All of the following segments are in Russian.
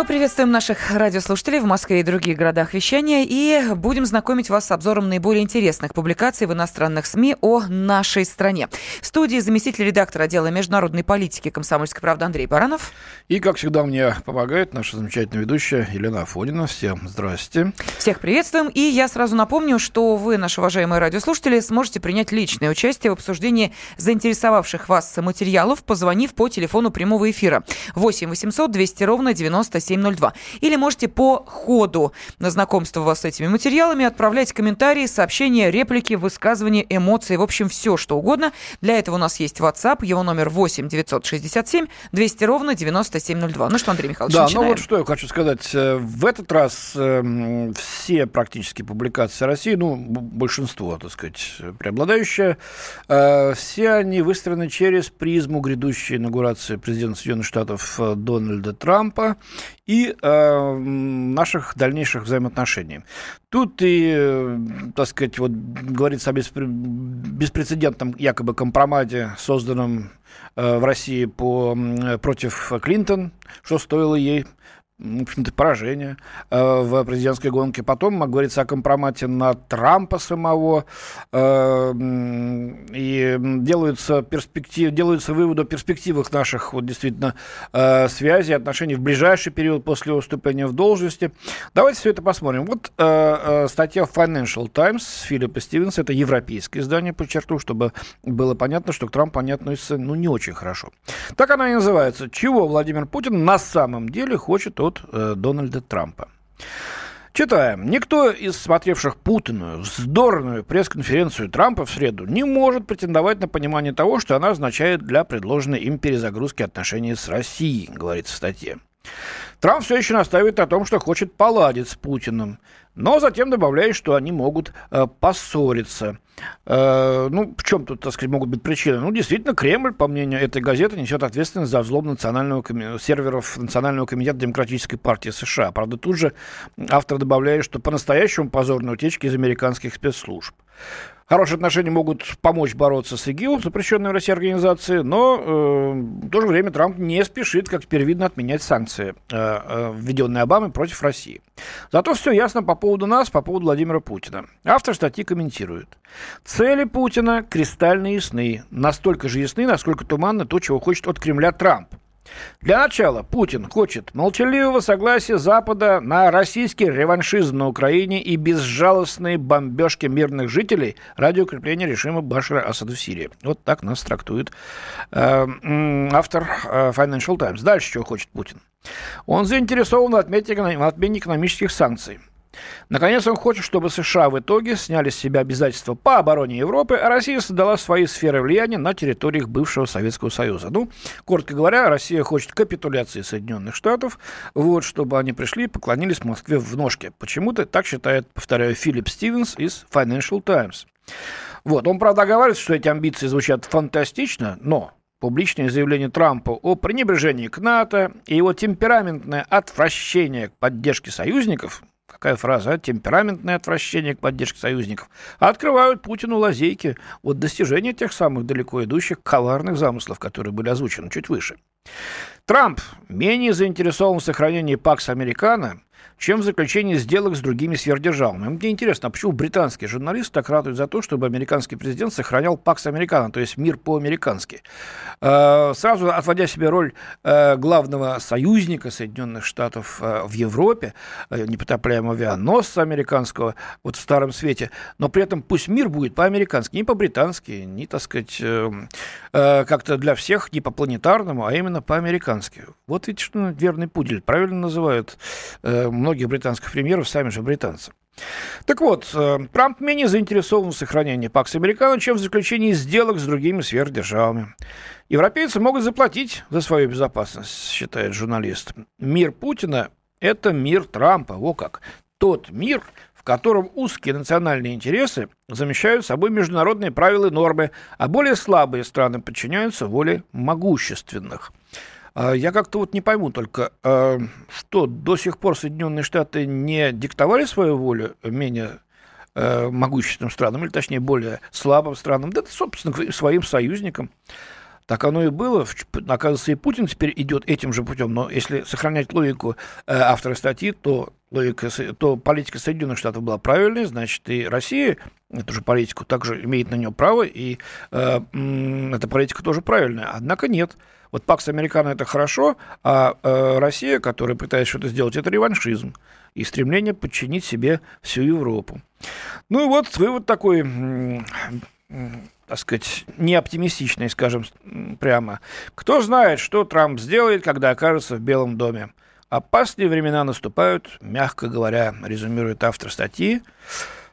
Мы приветствуем наших радиослушателей в Москве и других городах вещания и будем знакомить вас с обзором наиболее интересных публикаций в иностранных СМИ о нашей стране. В студии заместитель редактора отдела международной политики «Комсомольской правды» Андрей Баранов. И, как всегда, мне помогает наша замечательная ведущая Елена Афонина. Всем здрасте. Всех приветствуем. И я сразу напомню, что вы, наши уважаемые радиослушатели, сможете принять личное участие в обсуждении заинтересовавших вас материалов, позвонив по телефону прямого эфира 8 800 200 ровно 97 9702. Или можете по ходу на знакомство вас с этими материалами отправлять комментарии, сообщения, реплики, высказывания, эмоции, в общем, все, что угодно. Для этого у нас есть WhatsApp, его номер 8 967 200 ровно 9702. Ну что, Андрей Михайлович, Да, начинаем. ну вот что я хочу сказать. Э, в этот раз э, все практически публикации России, ну, большинство, так сказать, преобладающее, э, все они выстроены через призму грядущей инаугурации президента Соединенных Штатов Дональда Трампа и э, наших дальнейших взаимоотношений. Тут и, э, так сказать, вот говорится о беспре- беспрецедентном якобы компромате, созданном э, в России по, против Клинтон, что стоило ей в общем-то, поражение э, в президентской гонке. Потом говорится о компромате на Трампа самого. Э, и делаются, перспектив, делаются выводы о перспективах наших вот, действительно э, связей, отношений в ближайший период после уступления в должности. Давайте все это посмотрим. Вот статья Financial Times Филиппа Стивенса, это европейское издание, подчеркну, чтобы было понятно, что к Трампу они относятся ну, не очень хорошо. Так она и называется. Чего Владимир Путин на самом деле хочет от э, Дональда Трампа? Читаем. Никто из смотревших путанную, вздорную пресс-конференцию Трампа в среду не может претендовать на понимание того, что она означает для предложенной им перезагрузки отношений с Россией, говорится в статье. Трамп все еще настаивает на том, что хочет поладить с Путиным, но затем добавляет, что они могут э, поссориться. Э, ну, в чем тут, так сказать, могут быть причины? Ну, действительно, Кремль, по мнению этой газеты, несет ответственность за взлом национального коми... серверов Национального комитета Демократической партии США. Правда, тут же автор добавляет, что по-настоящему позорной утечки из американских спецслужб. Хорошие отношения могут помочь бороться с ИГИЛ, запрещенной в России организации, но э, в то же время Трамп не спешит, как теперь видно, отменять санкции, э, э, введенные Обамой против России. Зато все ясно по поводу нас, по поводу Владимира Путина. Автор статьи комментирует. Цели Путина кристально ясны. Настолько же ясны, насколько туманно то, чего хочет от Кремля Трамп. Для начала Путин хочет молчаливого согласия Запада на российский реваншизм на Украине и безжалостные бомбежки мирных жителей ради укрепления режима Башара Асада в Сирии. Вот так нас трактует э, автор э, Financial Times. Дальше чего хочет Путин? Он заинтересован в отмене экономических санкций. Наконец, он хочет, чтобы США в итоге сняли с себя обязательства по обороне Европы, а Россия создала свои сферы влияния на территориях бывшего Советского Союза. Ну, коротко говоря, Россия хочет капитуляции Соединенных Штатов, вот, чтобы они пришли и поклонились Москве в ножке. Почему-то так считает, повторяю, Филипп Стивенс из Financial Times. Вот, он, правда, говорит, что эти амбиции звучат фантастично, но публичное заявление Трампа о пренебрежении к НАТО и его темпераментное отвращение к поддержке союзников какая фраза, а? темпераментное отвращение к поддержке союзников, открывают Путину лазейки от достижения тех самых далеко идущих коварных замыслов, которые были озвучены чуть выше. Трамп менее заинтересован в сохранении ПАКС Американо, чем в заключении сделок с другими сверхдержавами. Мне интересно, а почему британские журналисты так радуют за то, чтобы американский президент сохранял ПАКС Американо, то есть мир по-американски? Э, сразу отводя себе роль э, главного союзника Соединенных Штатов э, в Европе, непотопляемого авианосца американского, вот в Старом Свете, но при этом пусть мир будет по-американски, не по-британски, не, так сказать, как-то для всех, не по-планетарному, а именно по-американски. Вот видите, что верный пудель, правильно называют многих британских премьеров сами же британцы. Так вот, Трамп менее заинтересован в сохранении ПАКС Американо, чем в заключении сделок с другими сверхдержавами. Европейцы могут заплатить за свою безопасность, считает журналист. Мир Путина – это мир Трампа, во как. Тот мир, в котором узкие национальные интересы замещают собой международные правила и нормы, а более слабые страны подчиняются воле могущественных. Я как-то вот не пойму только, что до сих пор Соединенные Штаты не диктовали свою волю менее э, могущественным странам, или точнее более слабым странам, да, собственно, своим союзникам. Так оно и было. Оказывается, и Путин теперь идет этим же путем. Но если сохранять логику э, автора статьи, то, логика, то политика Соединенных Штатов была правильной, значит, и Россия эту же политику также имеет на нее право, и э, эта политика тоже правильная. Однако нет. Вот Пакс Американо это хорошо, а э, Россия, которая пытается что-то сделать, это реваншизм и стремление подчинить себе всю Европу. Ну и вот вывод такой так сказать, не оптимистичной, скажем прямо. Кто знает, что Трамп сделает, когда окажется в Белом доме. Опасные времена наступают, мягко говоря, резюмирует автор статьи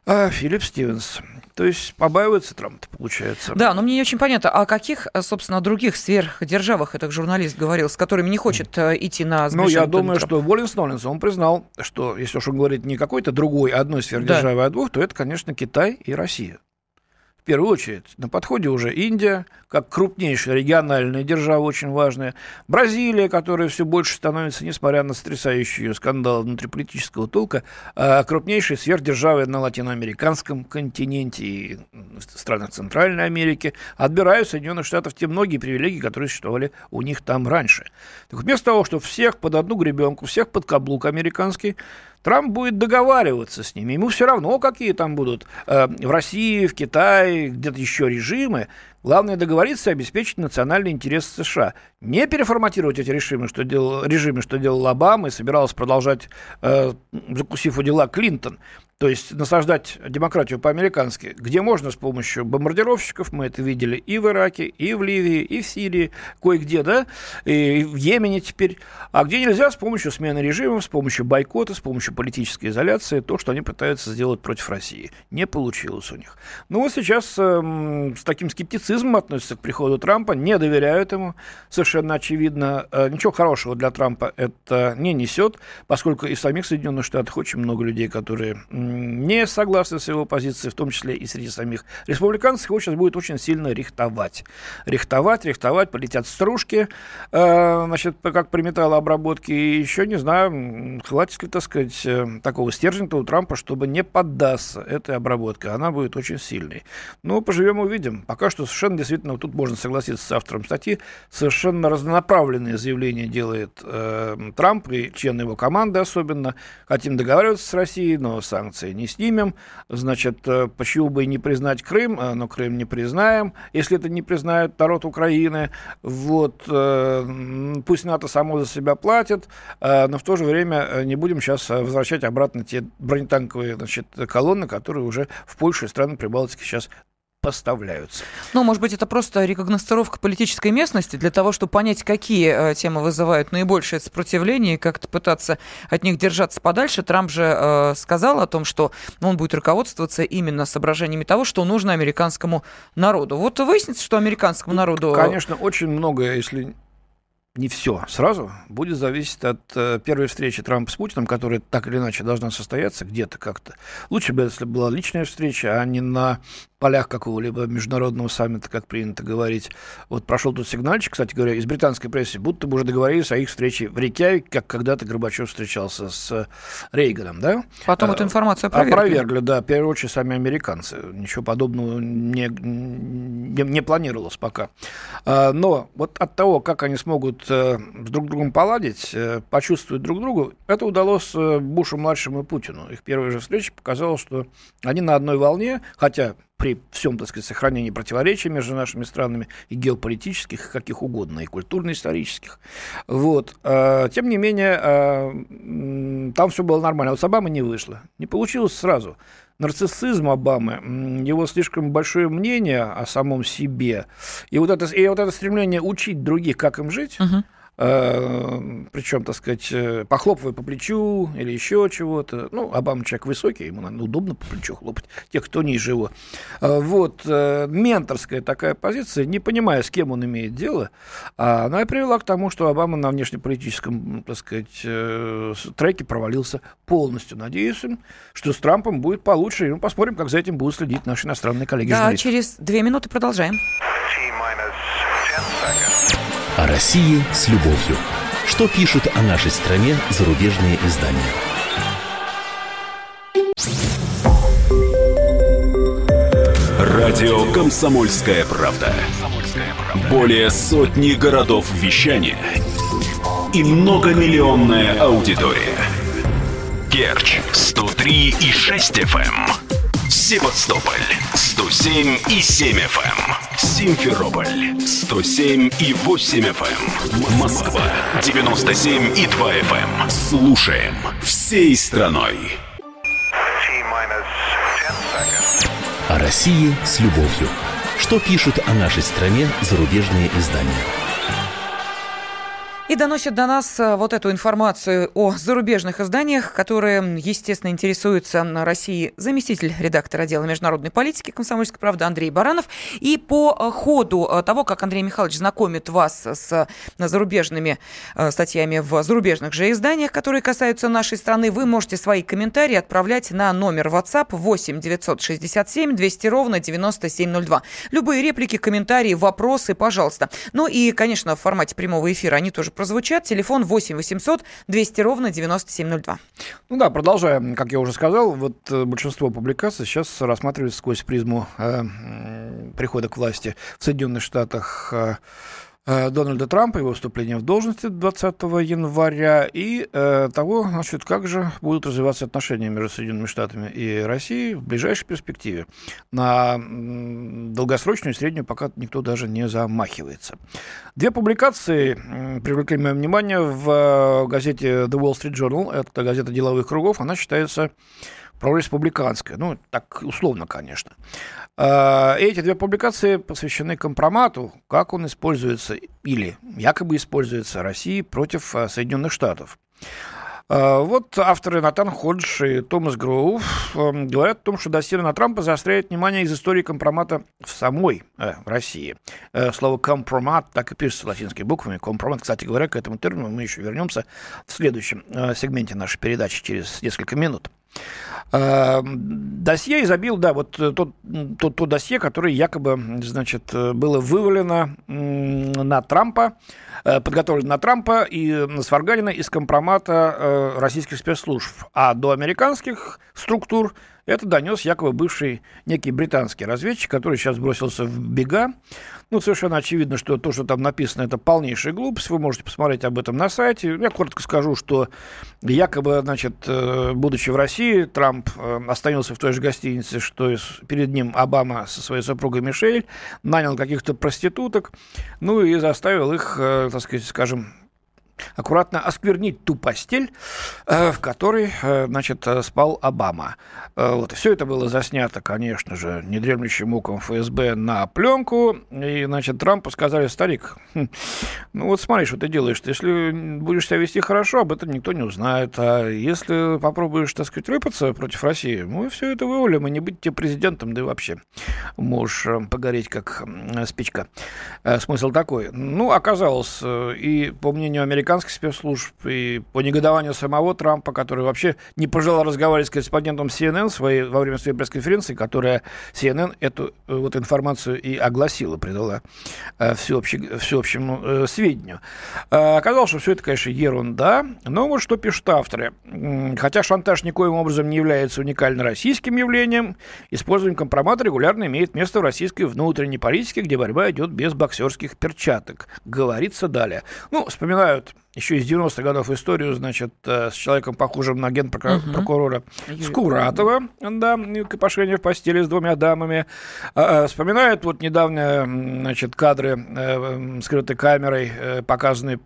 а, Филипп Стивенс. То есть побаивается Трамп, получается. Да, но мне не очень понятно, о каких, собственно, других сверхдержавах этот журналист говорил, с которыми не хочет э, идти на Ну, я думаю, Трамп. что Воллинс Ноллинс, он признал, что если уж он говорит не какой-то другой одной сверхдержавы, да. а двух, то это, конечно, Китай и Россия первую очередь на подходе уже Индия, как крупнейшая региональная держава, очень важная. Бразилия, которая все больше становится, несмотря на сотрясающие скандалы внутриполитического толка, а крупнейшей сверхдержавой на латиноамериканском континенте и странах Центральной Америки, отбирают Соединенных Штатов те многие привилегии, которые существовали у них там раньше. Так вместо того, чтобы всех под одну гребенку, всех под каблук американский, Трамп будет договариваться с ними. Ему все равно, какие там будут э, в России, в Китае, где-то еще режимы. Главное договориться и обеспечить национальный интерес США. Не переформатировать эти режимы, что делал, режимы, что делал Обама и собирался продолжать, э, закусив у дела Клинтон. То есть насаждать демократию по-американски, где можно с помощью бомбардировщиков, мы это видели и в Ираке, и в Ливии, и в Сирии, кое-где, да, и в Йемене теперь, а где нельзя с помощью смены режимов, с помощью бойкота, с помощью политической изоляции, то, что они пытаются сделать против России. Не получилось у них. Ну вот сейчас э, с таким скептицизмом относятся к приходу Трампа, не доверяют ему, совершенно очевидно. Э, ничего хорошего для Трампа это не несет, поскольку и в самих Соединенных Штатах очень много людей, которые не согласны с его позицией, в том числе и среди самих республиканцев, его сейчас будет очень сильно рихтовать. Рихтовать, рихтовать, полетят стружки, э, значит, как при металлообработке, и еще, не знаю, хватит ли, так сказать, э, такого стержня у Трампа, чтобы не поддаться этой обработке. Она будет очень сильной. Ну, поживем увидим. Пока что совершенно действительно, тут можно согласиться с автором статьи, совершенно разнонаправленные заявления делает э, Трамп и члены его команды особенно. Хотим договариваться с Россией, но санкции санкции не снимем, значит, э, почему бы и не признать Крым, э, но Крым не признаем, если это не признает народ Украины, вот, э, пусть НАТО само за себя платит, но в то же время не будем сейчас возвращать обратно те бронетанковые значит, колонны, которые уже в Польше и страны Прибалтики сейчас поставляются. Ну, может быть, это просто рекогностировка политической местности для того, чтобы понять, какие э, темы вызывают наибольшее сопротивление и как-то пытаться от них держаться подальше. Трамп же э, сказал о том, что он будет руководствоваться именно соображениями того, что нужно американскому народу. Вот выяснится, что американскому народу... Конечно, очень многое, если не все сразу, будет зависеть от э, первой встречи Трампа с Путиным, которая так или иначе должна состояться где-то как-то. Лучше бы, если была личная встреча, а не на полях какого-либо международного саммита, как принято говорить. Вот прошел тут сигнальчик, кстати говоря, из британской прессы, будто бы уже договорились о их встрече в Рейкявике, как когда-то Горбачев встречался с Рейганом, да? Потом а, эту информацию опровергли. Опровергли, да, в первую очередь сами американцы. Ничего подобного не, не, не планировалось пока. А, но вот от того, как они смогут э, с друг другом поладить, э, почувствовать друг другу, это удалось э, Бушу-младшему и Путину. Их первая же встреча показала, что они на одной волне, хотя при всем, так сказать, сохранении противоречий между нашими странами и геополитических, и каких угодно, и культурно-исторических. Вот. А, тем не менее, а, там все было нормально. Вот с Обамой не вышло. Не получилось сразу. Нарциссизм Обамы, его слишком большое мнение о самом себе, и вот это, и вот это стремление учить других, как им жить, Э, причем, так сказать, э, похлопывая по плечу или еще чего-то. Ну, Обама человек высокий, ему, наверное, удобно по плечу хлопать, тех, кто ниже его. Э, вот, менторская такая позиция, не понимая, с кем он имеет дело, а она и привела к тому, что Обама на внешнеполитическом, так сказать, треке провалился полностью. Надеюсь, что с Трампом будет получше, и мы посмотрим, как за этим будут следить наши иностранные коллеги. Да, через две минуты продолжаем. России с любовью. Что пишут о нашей стране зарубежные издания? Радио «Комсомольская правда». Более сотни городов вещания и многомиллионная аудитория. Керчь 103 и 6 FM. Эм. Севастополь 107 и 7 FM. Эм. Симферополь 107 и 8 FM. Эм. Москва 97 и 2 FM. Слушаем всей страной. О России с любовью. Что пишут о нашей стране зарубежные издания? И доносят до нас э, вот эту информацию о зарубежных изданиях, которые, естественно, интересуются Россией заместитель редактора отдела международной политики «Комсомольской правды» Андрей Баранов. И по э, ходу э, того, как Андрей Михайлович знакомит вас с зарубежными статьями в зарубежных же изданиях, которые касаются нашей страны, вы можете свои комментарии отправлять на номер WhatsApp 8 967 200 ровно 9702. Любые реплики, комментарии, вопросы, пожалуйста. Ну и, конечно, в формате прямого эфира они тоже прозвучат. Телефон 8 800 200 ровно 9702. Ну да, продолжаем, как я уже сказал, вот э, большинство публикаций сейчас рассматривается сквозь призму э, прихода к власти в Соединенных Штатах э, Дональда Трампа, его вступления в должности 20 января и э, того, значит, как же будут развиваться отношения между Соединенными Штатами и Россией в ближайшей перспективе. На долгосрочную и среднюю пока никто даже не замахивается. Две публикации привлекли мое внимание в э, газете The Wall Street Journal, это газета деловых кругов, она считается прореспубликанская, ну, так условно, конечно. А, эти две публикации посвящены компромату, как он используется или якобы используется Россией против а, Соединенных Штатов. А, вот авторы Натан Ходж и Томас Гроув говорят о том, что досье на Трампа заостряет внимание из истории компромата в самой э, России. Э, слово «компромат» так и пишется латинскими буквами. Компромат, кстати говоря, к этому термину мы еще вернемся в следующем э, сегменте нашей передачи через несколько минут. Эм, досье изобил, да, вот э, тот, тот, то досье, которое якобы, значит, э, было вывалено на Трампа, э, подготовлено на Трампа и сварганено из компромата российских спецслужб. А до американских структур это донес якобы бывший некий британский разведчик, который сейчас бросился в бега. Ну, совершенно очевидно, что то, что там написано, это полнейшая глупость. Вы можете посмотреть об этом на сайте. Я коротко скажу, что якобы, значит, э, будучи в России, Трамп э, остановился в той же гостинице, что и перед ним Обама со своей супругой Мишель, нанял каких-то проституток, ну и заставил их, э, так сказать, скажем, аккуратно осквернить ту постель, э, в которой, э, значит, э, спал Обама. Вот. Все это было заснято, конечно же, недремлющим муком ФСБ на пленку. И, значит, Трампу сказали, старик, хм, ну вот смотри, что ты делаешь. Если будешь себя вести хорошо, об этом никто не узнает. А если попробуешь, так сказать, рыпаться против России, мы все это вывалим, и не быть тебе президентом, да и вообще можешь погореть, как спичка. Смысл такой. Ну, оказалось, и по мнению американцев, американских спецслужб и по негодованию самого Трампа, который вообще не пожелал разговаривать с корреспондентом CNN своей, во время своей пресс-конференции, которая CNN эту э, вот информацию и огласила, придала э, всеобще, всеобщему э, сведению. Э, оказалось, что все это, конечно, ерунда, но вот что пишут авторы. Хотя шантаж никоим образом не является уникально российским явлением, использование компромата регулярно имеет место в российской внутренней политике, где борьба идет без боксерских перчаток. Говорится далее. Ну, вспоминают еще из 90-х годов историю, значит, э, с человеком, похожим на генпрокурора угу. Скуратова, да, копошение в постели с двумя дамами. А, а, вспоминают вот недавно, значит, кадры э, скрытой камерой, э, показанные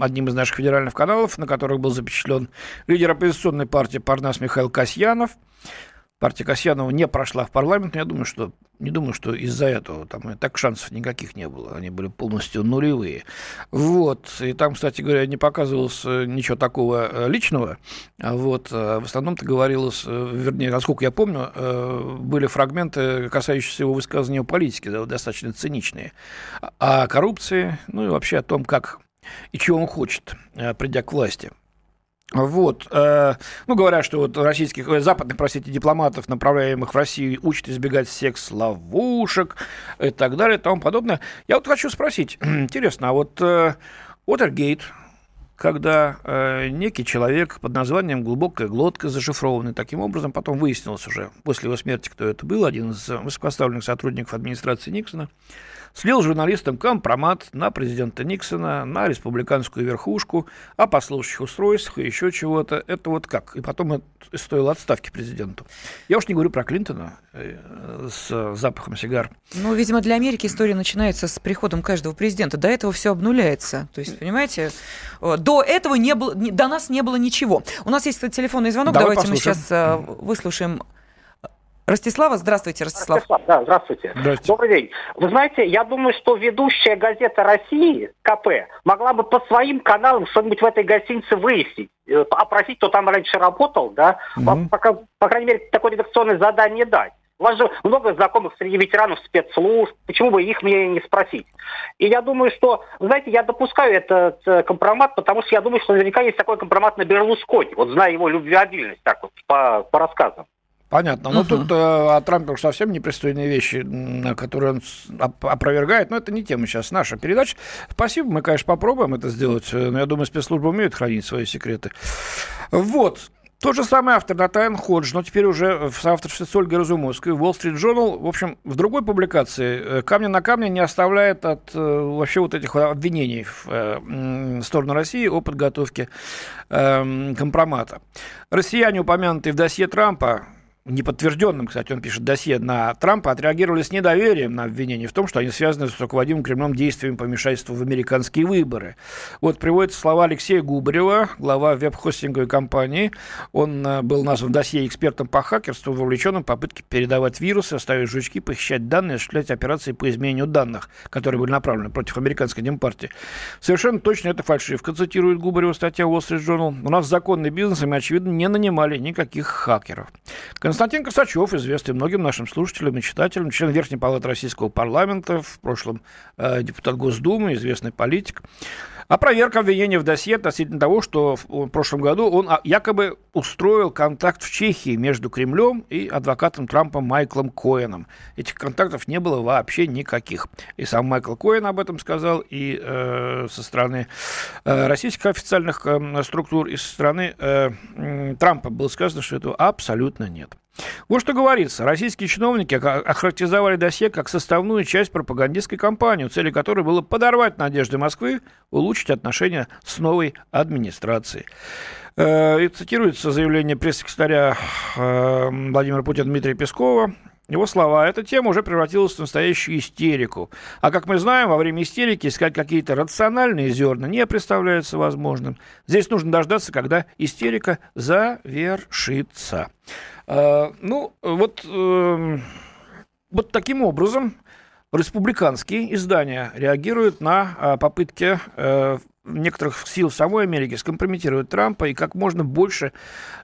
одним из наших федеральных каналов, на которых был запечатлен лидер оппозиционной партии Парнас Михаил Касьянов. Партия Касьянова не прошла в парламент, я думаю, что не думаю, что из-за этого там и так шансов никаких не было. Они были полностью нулевые. Вот. И там, кстати говоря, не показывалось э, ничего такого э, личного. А вот. А в основном-то говорилось, э, вернее, насколько я помню, были фрагменты, касающиеся его высказывания о политике, достаточно циничные. О коррупции, ну и вообще о том, как и чего он хочет, придя к власти. Вот, э, ну, говорят, что вот российских, э, западных, простите, дипломатов, направляемых в Россию, учат избегать секс-ловушек и так далее и тому подобное. Я вот хочу спросить, интересно, а вот э, Уотергейт, когда э, некий человек под названием «Глубокая глотка», зашифрованный таким образом, потом выяснилось уже после его смерти, кто это был, один из высокоставленных сотрудников администрации Никсона, слил журналистам компромат на президента Никсона, на республиканскую верхушку, о послушающих устройствах и еще чего-то. Это вот как? И потом это стоило отставки президенту. Я уж не говорю про Клинтона э, с запахом сигар. Ну, видимо, для Америки история начинается с приходом каждого президента. До этого все обнуляется. То есть, понимаете, э, до этого не было, до нас не было ничего. У нас есть телефонный звонок. Давай Давайте послушаем. мы сейчас э, выслушаем Ростислава, здравствуйте, Ростислав. Ростислав, да, здравствуйте. здравствуйте. Добрый день. Вы знаете, я думаю, что ведущая газета России, КП, могла бы по своим каналам что-нибудь в этой гостинице выяснить, э, опросить, кто там раньше работал, да, угу. по, по, по крайней мере, такое редакционное задание дать. У вас же много знакомых среди ветеранов спецслужб, почему бы их мне не спросить? И я думаю, что, знаете, я допускаю этот э, компромат, потому что я думаю, что наверняка есть такой компромат на Берлускони, вот зная его любвеобильность, так вот, по, по рассказам. Понятно. Но угу. тут э, о Трампе уж совсем непристойные вещи, которые он опровергает. Но это не тема сейчас наша передача. Спасибо, мы, конечно, попробуем это сделать. Э, но я думаю, спецслужбы умеют хранить свои секреты. Вот. Тот же самый автор Натайан Ходж, но теперь уже в соавторстве с Ольгой Разумовской, Wall Street Journal, в общем, в другой публикации э, камня на камне не оставляет от э, вообще вот этих обвинений в сторону России о подготовке э, компромата. Россияне, упомянутые в досье Трампа, неподтвержденным, кстати, он пишет, досье на Трампа, отреагировали с недоверием на обвинение в том, что они связаны с руководимым Кремлем действиями по вмешательству в американские выборы. Вот приводятся слова Алексея Губарева, глава веб-хостинговой компании. Он э, был назван досье экспертом по хакерству, вовлеченным в попытке передавать вирусы, ставить жучки, похищать данные, осуществлять операции по изменению данных, которые были направлены против американской демпартии. Совершенно точно это фальшивка, цитирует Губарева статья Wall Street Journal. У нас законный бизнес, и мы, очевидно, не нанимали никаких хакеров. Константин Косачев, известный многим нашим слушателям и читателям, член Верхней Палаты Российского парламента, в прошлом э, депутат Госдумы, известный политик. А проверка обвинения в досье относительно того, что в прошлом году он а, якобы устроил контакт в Чехии между Кремлем и адвокатом Трампа Майклом Коэном. Этих контактов не было вообще никаких. И сам Майкл Коэн об этом сказал, и э, со стороны э, российских официальных э, структур, и со стороны э, Трампа было сказано, что этого абсолютно нет. Вот что говорится. Российские чиновники охарактеризовали досье как составную часть пропагандистской кампании, целью которой было подорвать надежды Москвы, улучшить отношения с новой администрацией. Э, и цитируется заявление пресс-секретаря э, Владимира Путина Дмитрия Пескова. Его слова, эта тема уже превратилась в настоящую истерику. А как мы знаем, во время истерики искать какие-то рациональные зерна не представляется возможным. Здесь нужно дождаться, когда истерика завершится. Э, ну, вот, эм, вот таким образом республиканские издания реагируют на э, попытки э, некоторых сил самой Америке скомпрометировать Трампа и как можно больше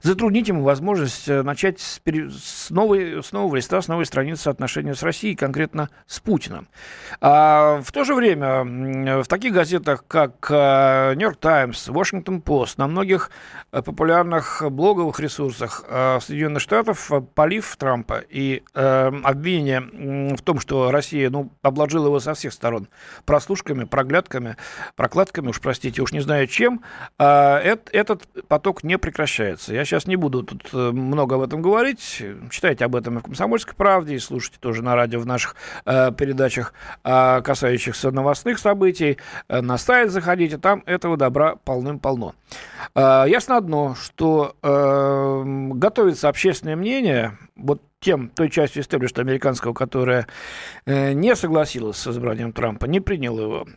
затруднить ему возможность э, начать с, с, новой, с нового листа, с новой страницы отношения с Россией, конкретно с Путиным. А в то же время в таких газетах, как «Нью-Йорк Таймс», «Вашингтон Пост», на многих э, популярных блоговых ресурсах э, Соединенных Штатов полив Трампа и э, обвинение в том, что Россия ну, обложила его со всех сторон прослушками, проглядками, прокладками, уж простите, уж не знаю чем, а, этот поток не прекращается. Я сейчас не буду тут э, много об этом говорить. Читайте об этом и в «Комсомольской правде», и слушайте тоже на радио в наших э, передачах, э, касающихся новостных событий. На сайт заходите, там этого добра полным-полно. Ясно одно, что готовится общественное мнение, вот тем, той частью истеблишта американского, которая э, не согласилась с избранием Трампа, не приняла его,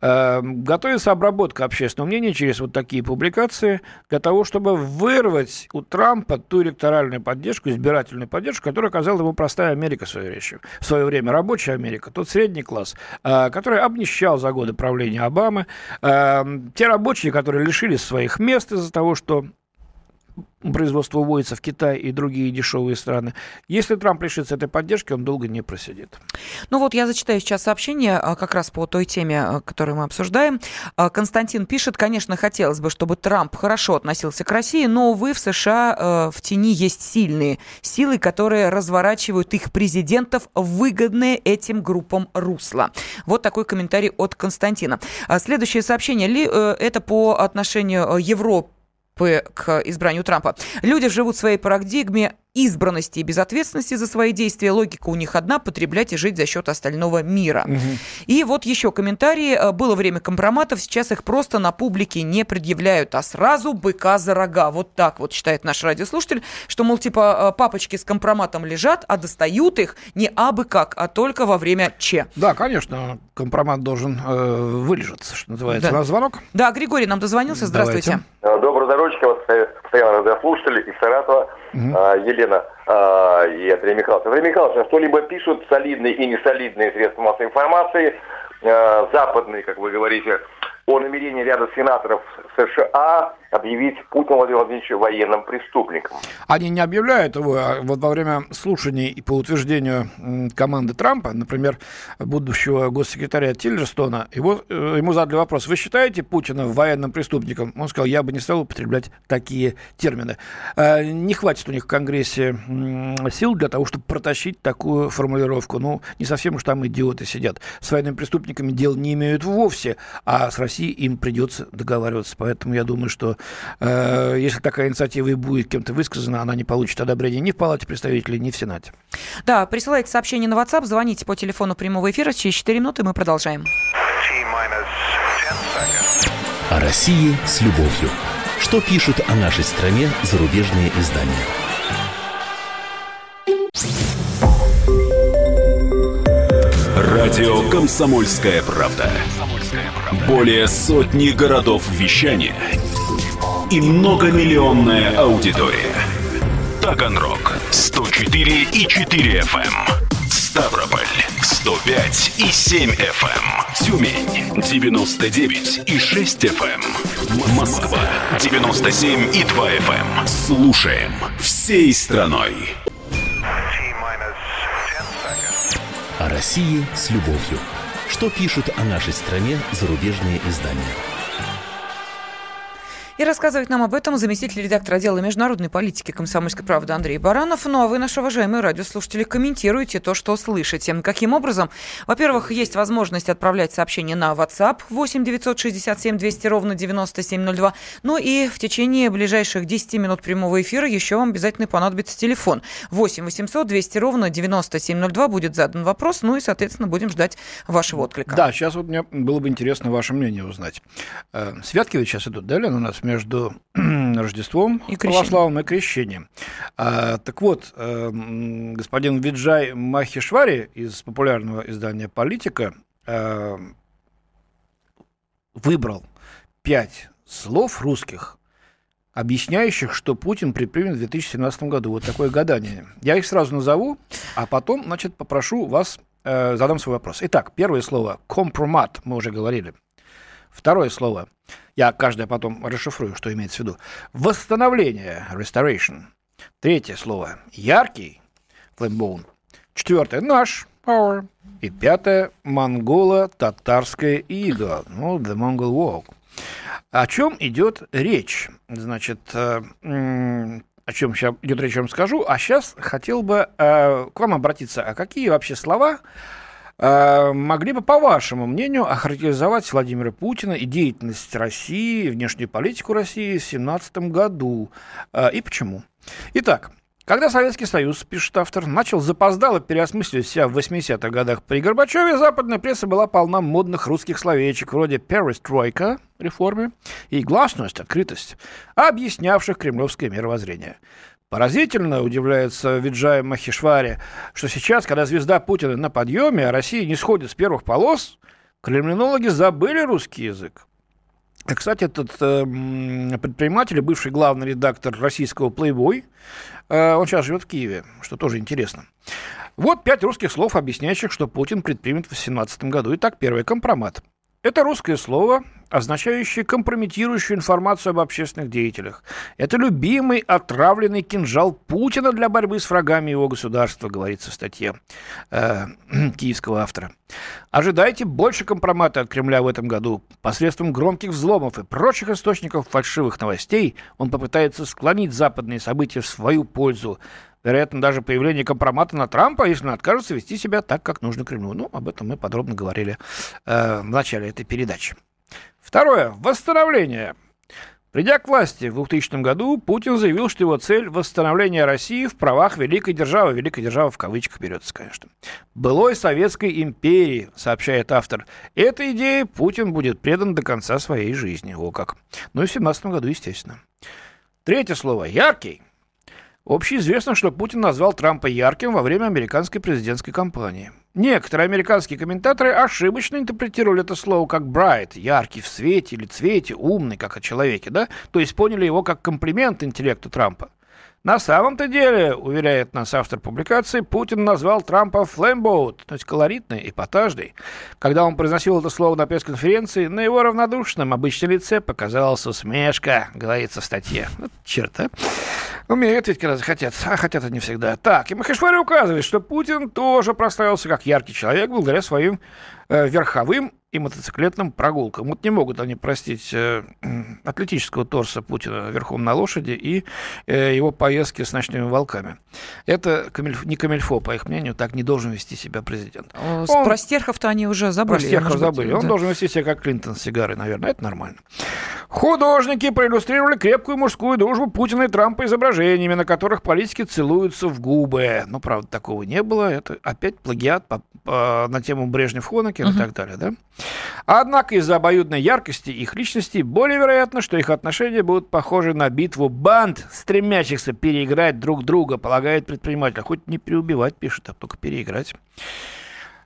э, готовится обработка общественного мнения через вот такие публикации для того, чтобы вырвать у Трампа ту электоральную поддержку, избирательную поддержку, которую оказала ему простая Америка в свое, время, в свое время, рабочая Америка, тот средний класс, э, который обнищал за годы правления Обамы, те рабочие, которые лишились своих мест из-за того, что производство уводится в Китай и другие дешевые страны. Если Трамп лишится этой поддержки, он долго не просидит. Ну вот я зачитаю сейчас сообщение а, как раз по той теме, а, которую мы обсуждаем. А, Константин пишет, конечно, хотелось бы, чтобы Трамп хорошо относился к России, но, увы, в США в тени есть сильные силы, которые разворачивают их президентов в выгодное этим группам русло. Вот такой комментарий от Константина. Следующее сообщение. Ли э, это по отношению Европы к избранию Трампа. Люди живут в своей парадигме избранности и безответственности за свои действия. Логика у них одна – потреблять и жить за счет остального мира. Угу. И вот еще комментарии. Э, было время компроматов, сейчас их просто на публике не предъявляют, а сразу быка за рога. Вот так вот считает наш радиослушатель, что, мол, типа э, папочки с компроматом лежат, а достают их не абы как, а только во время Че. Да, конечно, компромат должен э, вылежаться, что называется. Да. У нас звонок? Да, Григорий нам дозвонился. Здравствуйте. Давайте. Доброго здоровочка, вас постоянно радиослушатели из Саратова. Угу. Елена и Андрей Михайлович. Андрей Михайлович, а что-либо пишут солидные и несолидные средства массовой информации, э, западные, как вы говорите, о намерении ряда сенаторов США объявить Путина Владимира Владимировича военным преступником. Они не объявляют его. А вот во время слушаний и по утверждению команды Трампа, например, будущего госсекретаря Тиллерстона, его, э, ему задали вопрос, вы считаете Путина военным преступником? Он сказал, я бы не стал употреблять такие термины. Э, не хватит у них в Конгрессе сил для того, чтобы протащить такую формулировку. Ну, не совсем уж там идиоты сидят. С военными преступниками дел не имеют вовсе, а с Россией им придется договариваться. Поэтому я думаю, что э, если такая инициатива и будет кем-то высказана, она не получит одобрения ни в Палате представителей, ни в Сенате. Да, присылайте сообщение на WhatsApp, звоните по телефону прямого эфира. Через 4 минуты мы продолжаем. О России с любовью. Что пишут о нашей стране зарубежные издания? Радио «Комсомольская правда». Более сотни городов вещания и многомиллионная аудитория. Таганрог 104 и 4 FM. Эм. Ставрополь 105 и 7 FM. Эм. Тюмень 99 и 6 FM. Эм. Москва 97 и 2 FM. Слушаем всей страной. О России с любовью. Что пишут о нашей стране зарубежные издания? И рассказывает нам об этом заместитель редактора отдела международной политики комсомольской правды Андрей Баранов. Ну а вы, наши уважаемые радиослушатели, комментируете то, что слышите. Каким образом? Во-первых, есть возможность отправлять сообщения на WhatsApp 8 967 200 ровно 9702. Ну и в течение ближайших 10 минут прямого эфира еще вам обязательно понадобится телефон 8 800 200 ровно 9702. Будет задан вопрос, ну и, соответственно, будем ждать вашего отклика. Да, сейчас вот мне было бы интересно ваше мнение узнать. Э, святки ведь сейчас идут, да, Лена, у нас между Рождеством и православным и крещением. А, так вот, э, господин Виджай Махишвари из популярного издания «Политика» э, выбрал пять слов русских, объясняющих, что Путин предпримет в 2017 году. Вот такое гадание. Я их сразу назову, а потом, значит, попрошу вас, э, задам свой вопрос. Итак, первое слово «компромат», мы уже говорили. Второе слово я каждое потом расшифрую, что имеется в виду. Восстановление, restoration. Третье слово яркий, flamboyant. Четвертое наш, power. И пятое монголо-татарское иго, ну, the Mongol Walk. О чем идет речь? Значит, э, о чем сейчас идет речь, я вам скажу. А сейчас хотел бы э, к вам обратиться. А какие вообще слова могли бы, по вашему мнению, охарактеризовать Владимира Путина и деятельность России, внешнюю политику России в 2017 году? Э, и почему? Итак, когда Советский Союз, пишет автор, начал запоздало переосмысливать себя в 80-х годах при Горбачеве, западная пресса была полна модных русских словечек вроде «перестройка» реформе и «гласность», открытость, объяснявших кремлевское мировоззрение. Поразительно, удивляется Виджай Махишвари, что сейчас, когда звезда Путина на подъеме, а Россия не сходит с первых полос, кремлинологи забыли русский язык. Кстати, этот э, предприниматель, бывший главный редактор российского Playboy, э, он сейчас живет в Киеве, что тоже интересно. Вот пять русских слов, объясняющих, что Путин предпримет в 2018 году. Итак, первый компромат. Это русское слово, означающее компрометирующую информацию об общественных деятелях. Это любимый отравленный кинжал Путина для борьбы с врагами его государства, говорится в статье э, киевского автора. Ожидайте больше компромата от Кремля в этом году. Посредством громких взломов и прочих источников фальшивых новостей он попытается склонить западные события в свою пользу. Вероятно, даже появление компромата на Трампа, если он откажется вести себя так, как нужно Кремлю. Ну, об этом мы подробно говорили э, в начале этой передачи. Второе. Восстановление. Придя к власти в 2000 году, Путин заявил, что его цель – восстановление России в правах великой державы. Великая держава в кавычках берется, конечно. «Былой Советской империи», сообщает автор. Этой идее Путин будет предан до конца своей жизни. О как. Ну и в 2017 году, естественно. Третье слово – яркий. Общеизвестно, что Путин назвал Трампа ярким во время американской президентской кампании. Некоторые американские комментаторы ошибочно интерпретировали это слово как bright, яркий в свете или цвете, умный, как о человеке, да? То есть поняли его как комплимент интеллекту Трампа. На самом-то деле, уверяет нас автор публикации, Путин назвал Трампа флэмбоут, то есть колоритный, эпатажный. Когда он произносил это слово на пресс-конференции, на его равнодушном обычном лице показалась усмешка, говорится в статье. Вот черт, а. Умеют ведь, когда захотят, а хотят они всегда. Так, и Махишвари указывает, что Путин тоже прославился как яркий человек благодаря своим э, верховым и мотоциклетным прогулкам. Вот не могут они простить э, атлетического торса Путина верхом на лошади и э, его поездки с ночными волками. Это камильф, не камильфо, по их мнению, так не должен вести себя президент. С Он, про стерхов-то они уже забыли. Про стерхов забыли. Быть, Он да. должен вести себя как Клинтон с сигарой, наверное. Это нормально. Художники проиллюстрировали крепкую мужскую дружбу Путина и Трампа изображениями, на которых политики целуются в губы. Ну, правда, такого не было. Это опять плагиат по, по, на тему Брежнев-Хонекер uh-huh. и так далее, да? Однако из-за обоюдной яркости их личностей более вероятно, что их отношения будут похожи на битву банд, стремящихся переиграть друг друга, полагает предприниматель. Хоть не переубивать, пишет, а только переиграть.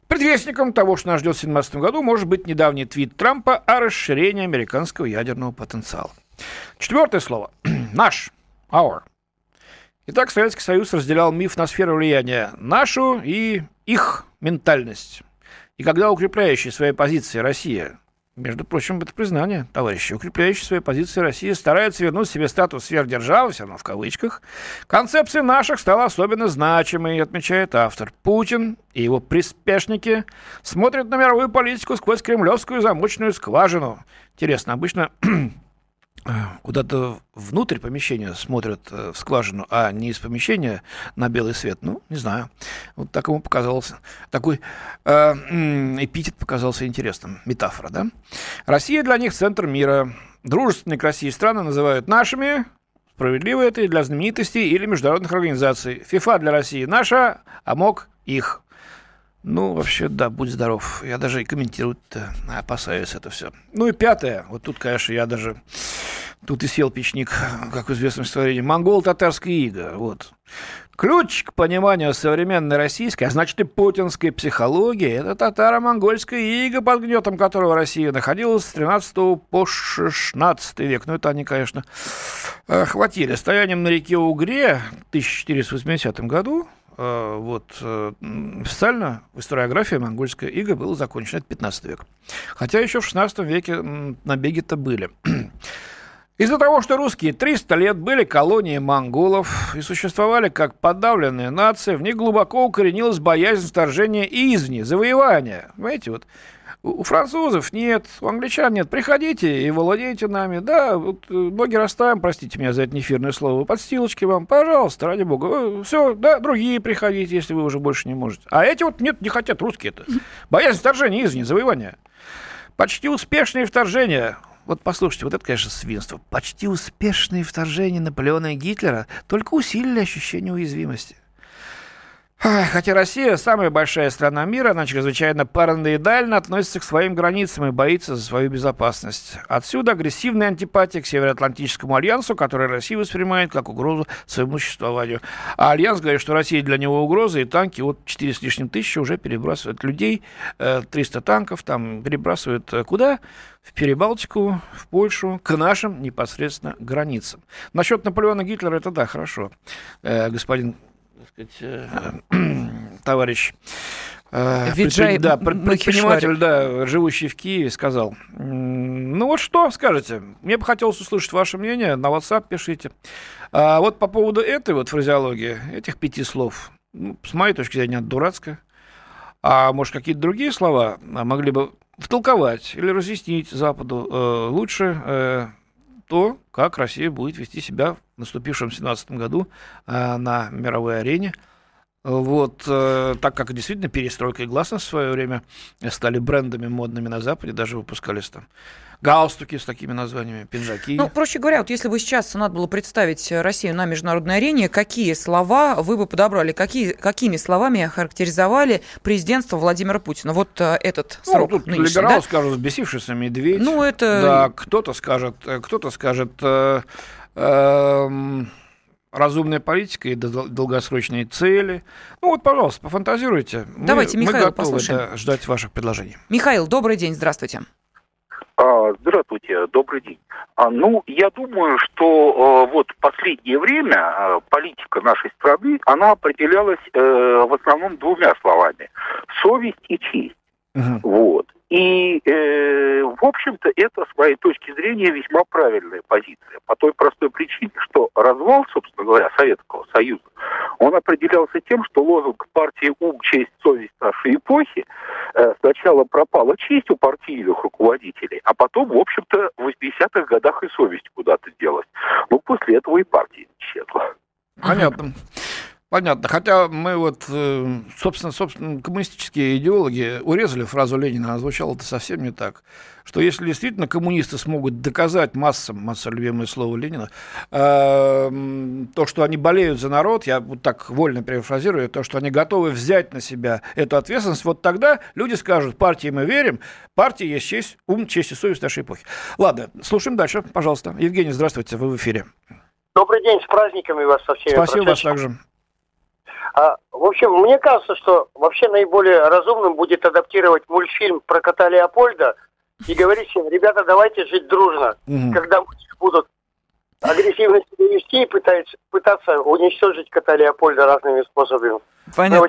Предвестником того, что нас ждет в 2017 году, может быть недавний твит Трампа о расширении американского ядерного потенциала. Четвертое слово. Наш. Our. Итак, Советский Союз разделял миф на сферу влияния нашу и их ментальность. И когда укрепляющая свои позиции Россия, между прочим, это признание, товарищи, укрепляющая свои позиции Россия старается вернуть себе статус сверхдержавы, все равно в кавычках, концепция наших стала особенно значимой, отмечает автор. Путин и его приспешники смотрят на мировую политику сквозь кремлевскую замочную скважину. Интересно, обычно куда-то внутрь помещения смотрят э, в скважину, а не из помещения на белый свет. Ну, не знаю. Вот так ему показался. Такой э, эпитет показался интересным. Метафора, да? Россия для них центр мира. Дружественные к России страны называют нашими. Справедливо это и для знаменитостей или международных организаций. ФИФА для России наша, а МОК их. Ну, вообще, да, будь здоров. Я даже и комментировать опасаюсь это все. Ну и пятое. Вот тут, конечно, я даже... Тут и сел печник, как в известном стихотворении. Монгол-татарская ига. Вот. Ключ к пониманию современной российской, а значит и путинской психологии, это татаро-монгольская ига, под гнетом которого Россия находилась с 13 по 16 век. Ну, это они, конечно, хватили. Стоянием на реке Угре в 1480 году Э, вот, э, официально в историографии монгольская ига была закончена, это 15 век. Хотя еще в 16 веке набеги-то были. Из-за того, что русские 300 лет были колонией монголов и существовали как подавленная нация, в них глубоко укоренилась боязнь вторжения извне, завоевания. Понимаете, вот у французов нет, у англичан нет. Приходите и владейте нами. Да, вот э, ноги расставим, простите меня за это неэфирное слово, подстилочки вам, пожалуйста, ради бога. Э, Все, да, другие приходите, если вы уже больше не можете. А эти вот нет, не хотят, русские-то. Боязнь вторжения извне, завоевания. Почти успешные вторжения вот послушайте, вот это, конечно, свинство. Почти успешные вторжения Наполеона и Гитлера только усилили ощущение уязвимости. Хотя Россия самая большая страна мира, она чрезвычайно параноидально относится к своим границам и боится за свою безопасность. Отсюда агрессивная антипатия к Североатлантическому альянсу, который Россия воспринимает как угрозу своему существованию. А альянс говорит, что Россия для него угроза, и танки вот 4 с лишним тысячи уже перебрасывают людей, 300 э, танков там перебрасывают э, куда? в Перебалтику, в Польшу, к нашим непосредственно границам. Насчет Наполеона Гитлера, это да, хорошо. Э, господин сказать, э, товарищ э, Виджай да, предприниматель, да, живущий в Киеве, сказал, Ну вот что скажете? Мне бы хотелось услышать ваше мнение. На WhatsApp пишите. А вот по поводу этой вот фразеологии, этих пяти слов, ну, с моей точки зрения, дурацкая. А может, какие-то другие слова могли бы втолковать или разъяснить Западу э, лучше э, то, как Россия будет вести себя в наступившем 2017 году э, на мировой арене. Вот, э, так как действительно перестройка и гласность в свое время стали брендами модными на Западе, даже выпускались там галстуки с такими названиями, пинжаки. Ну, проще говоря, вот если бы сейчас надо было представить Россию на международной арене, какие слова вы бы подобрали, какие, какими словами охарактеризовали президентство Владимира Путина? Вот э, этот ну, срок тут нынешний, либералы да? скажут «взбесившийся медведь». Ну, это... Да, кто-то скажет, кто-то скажет... Э, э, разумная политика и долгосрочные цели. Ну вот, пожалуйста, пофантазируйте. Давайте, мы, Михаил, мы готовы послушаем. ждать ваших предложений. Михаил, добрый день, здравствуйте. А, здравствуйте, добрый день. А, ну, я думаю, что э, вот последнее время э, политика нашей страны, она определялась э, в основном двумя словами. Совесть и честь. Угу. Вот. И, э, в общем-то, это, с моей точки зрения, весьма правильная позиция. По той простой причине, что развал, собственно говоря, Советского Союза, он определялся тем, что лозунг партии «Ум, честь, совесть нашей эпохи» э, сначала пропала честь у партийных руководителей, а потом, в общем-то, в 80-х годах и совесть куда-то делась. Ну, после этого и партия исчезла. Понятно. Понятно. Хотя мы вот, э, собственно, собственно, коммунистические идеологи урезали фразу Ленина, а звучало это совсем не так. Что если действительно коммунисты смогут доказать массам, масса любимое слово Ленина, э, то, что они болеют за народ, я вот так вольно перефразирую, то, что они готовы взять на себя эту ответственность, вот тогда люди скажут, партии мы верим, партия есть честь, ум, честь и совесть нашей эпохи. Ладно, слушаем дальше, пожалуйста. Евгений, здравствуйте, вы в эфире. Добрый день, с праздниками вас со всеми. Спасибо вас также. А, в общем, мне кажется, что вообще наиболее разумным будет адаптировать мультфильм про кота Леопольда и говорить всем, ребята, давайте жить дружно. Угу. Когда будут агрессивно себя вести и пытаться, пытаться уничтожить кота Леопольда разными способами. Понятно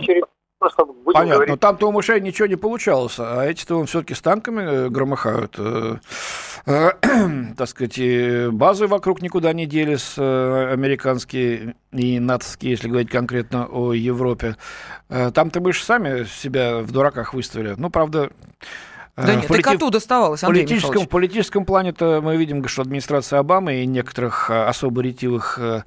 просто будем Понятно, говорить. но там-то у мышей ничего не получалось, а эти-то он все-таки с танками э, громыхают. Э, э, так сказать, базы вокруг никуда не делись, американские и натовские, если говорить конкретно о Европе. Там-то мыши сами себя в дураках выставили. Ну, правда, да нет, полити... и коту доставалось, Андрей политическом, Михайлович. В политическом плане-то мы видим, что администрация Обамы и некоторых э, особо ретивых э,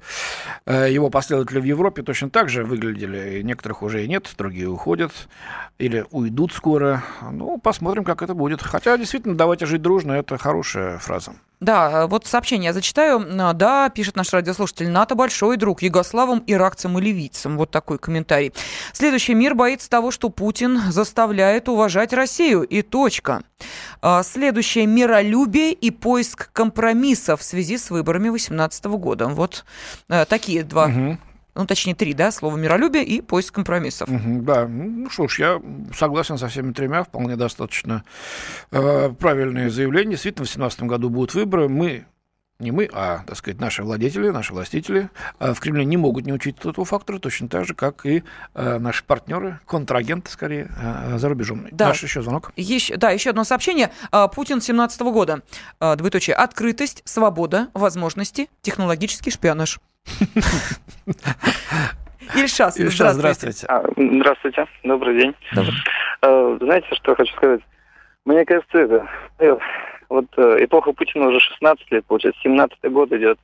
э, его последователей в Европе точно так же выглядели. И некоторых уже и нет, другие уходят или уйдут скоро. Ну, посмотрим, как это будет. Хотя, действительно, давайте жить дружно, это хорошая фраза. Да, вот сообщение я зачитаю. Да, пишет наш радиослушатель, НАТО большой друг югославам, иракцам и ливийцам. Вот такой комментарий. Следующий мир боится того, что Путин заставляет уважать Россию. И точка. А, следующее миролюбие и поиск компромисса в связи с выборами 2018 года. Вот э, такие два угу ну, точнее, три, да, слово миролюбие и поиск компромиссов. Угу, да, ну что ж, я согласен со всеми тремя, вполне достаточно э, правильные заявления. Действительно, в 2017 году будут выборы. Мы не мы, а, так сказать, наши владетели, наши властители э, в Кремле не могут не учитывать этого фактора, точно так же, как и э, наши партнеры, контрагенты, скорее, э, за рубежом. Да. Наш еще звонок. Еще, да, еще одно сообщение. Путин 17 года. А, двоеточие. Открытость, свобода, возможности, технологический шпионаж. Ильшас, Ильшас, здравствуйте. А, здравствуйте, добрый день. Добрый. А, знаете, что я хочу сказать? Мне кажется, это э, вот э, эпоха Путина уже 16 лет, получается, 17 год идет.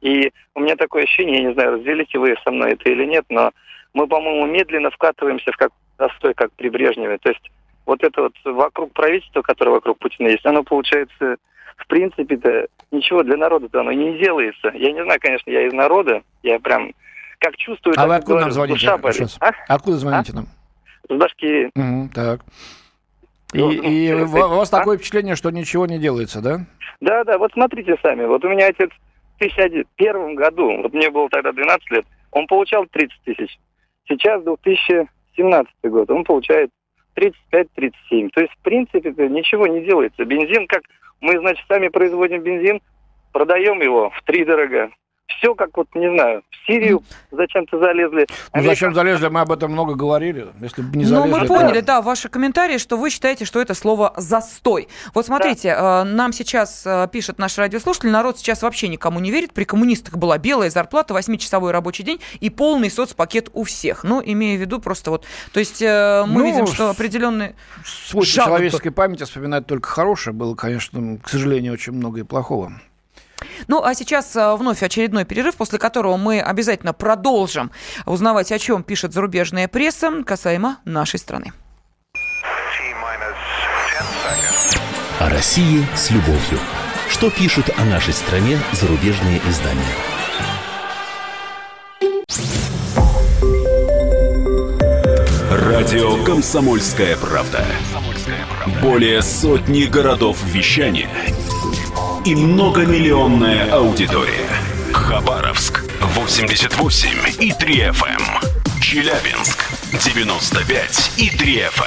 И у меня такое ощущение, я не знаю, разделите вы со мной это или нет, но мы, по-моему, медленно вкатываемся в как простой, как при Брежневе. То есть вот это вот вокруг правительства, которое вокруг Путина есть, оно получается в принципе-то ничего для народа-то оно не делается. Я не знаю, конечно, я из народа, я прям как чувствую... А вы откуда говорю, нам звоните? А? Откуда звоните а? нам? С Башкирии. Угу, так. И, ну, и у вас а? такое впечатление, что ничего не делается, да? Да, да, вот смотрите сами. Вот у меня отец в 2001 году, вот мне было тогда 12 лет, он получал 30 тысяч. Сейчас 2017 год, он получает 35-37. То есть, в принципе, ничего не делается. Бензин, как мы, значит, сами производим бензин, продаем его в три дорого. Все как вот, не знаю, в Сирию зачем-то залезли. Ну, зачем залезли, мы об этом много говорили. Если бы не залезли... Ну, мы поняли, да, ваши комментарии, что вы считаете, что это слово «застой». Вот смотрите, да. Э, нам сейчас э, пишет наш радиослушатель, народ сейчас вообще никому не верит. При коммунистах была белая зарплата, 8-часовой рабочий день и полный соцпакет у всех. Ну, имея в виду просто вот... То есть э, мы ну, видим, что определенные... Свойство человеческой памяти вспоминать только хорошее. Было, конечно, к сожалению, очень много и плохого. Ну, а сейчас э, вновь очередной перерыв, после которого мы обязательно продолжим узнавать, о чем пишет зарубежная пресса касаемо нашей страны. О России с любовью. Что пишут о нашей стране зарубежные издания? Радио «Комсомольская правда». Более сотни городов вещания – и многомиллионная аудитория. Хабаровск 88 и 3 FM. Эм. Челябинск 95 и 3 FM.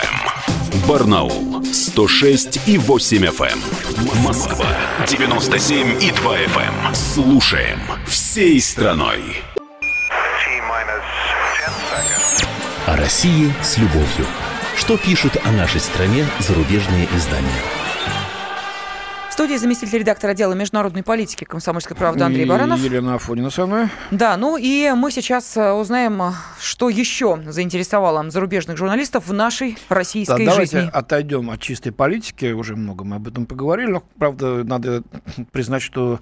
Эм. Барнаул 106 и 8 FM. Эм. Москва 97 и 2 FM. Слушаем всей страной. О России с любовью. Что пишут о нашей стране зарубежные издания? Студии заместитель редактора отдела международной политики комсомольской правды Андрей Баранов. Елена Афонина со мной. Да, ну и мы сейчас э, узнаем, э, что еще заинтересовало зарубежных журналистов в нашей российской да, жизни. Давайте отойдем от чистой политики, уже много мы об этом поговорили, но, правда, надо признать, что